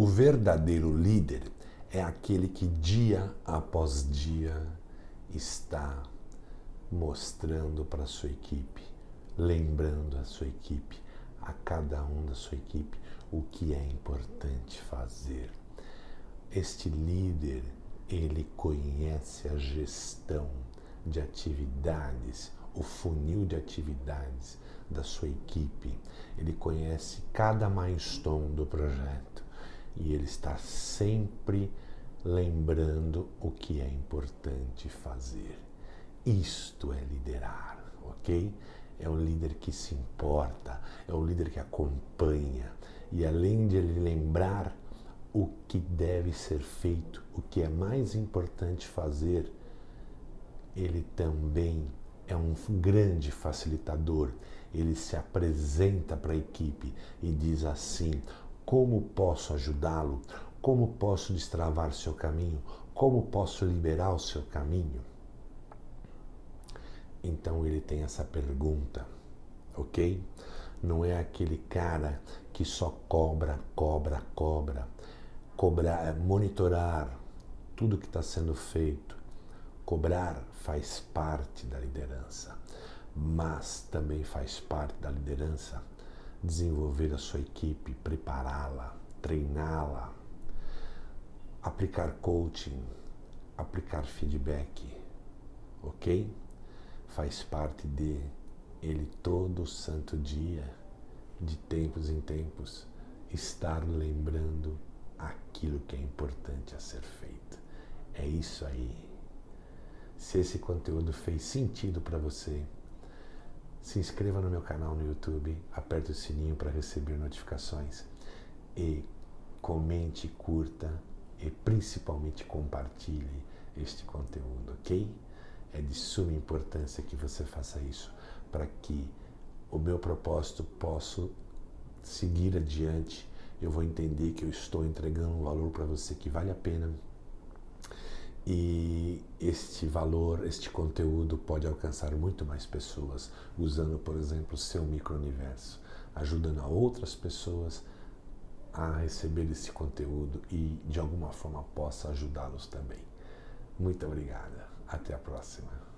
O verdadeiro líder é aquele que dia após dia está mostrando para a sua equipe, lembrando a sua equipe, a cada um da sua equipe, o que é importante fazer. Este líder, ele conhece a gestão de atividades, o funil de atividades da sua equipe. Ele conhece cada milestone do projeto e ele está sempre lembrando o que é importante fazer. Isto é liderar, ok? É um líder que se importa, é um líder que acompanha e além de ele lembrar o que deve ser feito, o que é mais importante fazer, ele também é um grande facilitador. Ele se apresenta para a equipe e diz assim: como posso ajudá-lo? Como posso destravar seu caminho? Como posso liberar o seu caminho? Então ele tem essa pergunta, ok? Não é aquele cara que só cobra, cobra, cobra. Cobrar, monitorar tudo que está sendo feito. Cobrar faz parte da liderança, mas também faz parte da liderança desenvolver a sua equipe, prepará-la, treiná-la, aplicar coaching, aplicar feedback, ok? Faz parte de ele todo santo dia, de tempos em tempos, estar lembrando aquilo que é importante a ser feito. É isso aí. Se esse conteúdo fez sentido para você, se inscreva no meu canal no YouTube, aperte o sininho para receber notificações e comente, curta e principalmente compartilhe este conteúdo, ok? É de suma importância que você faça isso para que o meu propósito possa seguir adiante. Eu vou entender que eu estou entregando um valor para você que vale a pena e este valor, este conteúdo pode alcançar muito mais pessoas usando, por exemplo, seu micro-universo, ajudando a outras pessoas a receber esse conteúdo e de alguma forma possa ajudá-los também. Muito obrigada. Até a próxima.